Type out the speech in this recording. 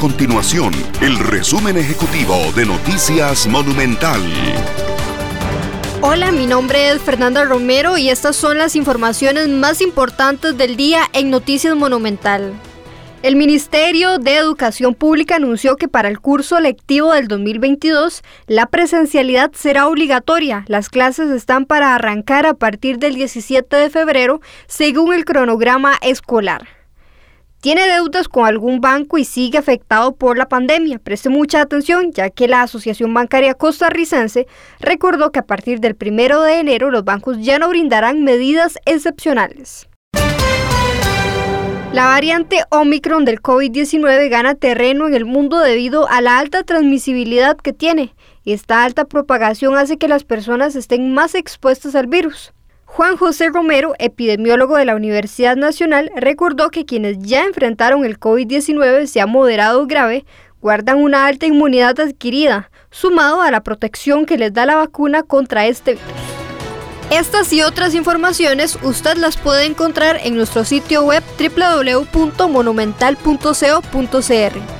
continuación el resumen ejecutivo de Noticias Monumental. Hola, mi nombre es Fernanda Romero y estas son las informaciones más importantes del día en Noticias Monumental. El Ministerio de Educación Pública anunció que para el curso lectivo del 2022 la presencialidad será obligatoria. Las clases están para arrancar a partir del 17 de febrero según el cronograma escolar. Tiene deudas con algún banco y sigue afectado por la pandemia. Preste mucha atención ya que la Asociación Bancaria Costarricense recordó que a partir del 1 de enero los bancos ya no brindarán medidas excepcionales. La variante Omicron del COVID-19 gana terreno en el mundo debido a la alta transmisibilidad que tiene y esta alta propagación hace que las personas estén más expuestas al virus. Juan José Romero, epidemiólogo de la Universidad Nacional, recordó que quienes ya enfrentaron el COVID-19, sea moderado o grave, guardan una alta inmunidad adquirida, sumado a la protección que les da la vacuna contra este virus. Estas y otras informaciones usted las puede encontrar en nuestro sitio web www.monumental.co.cr.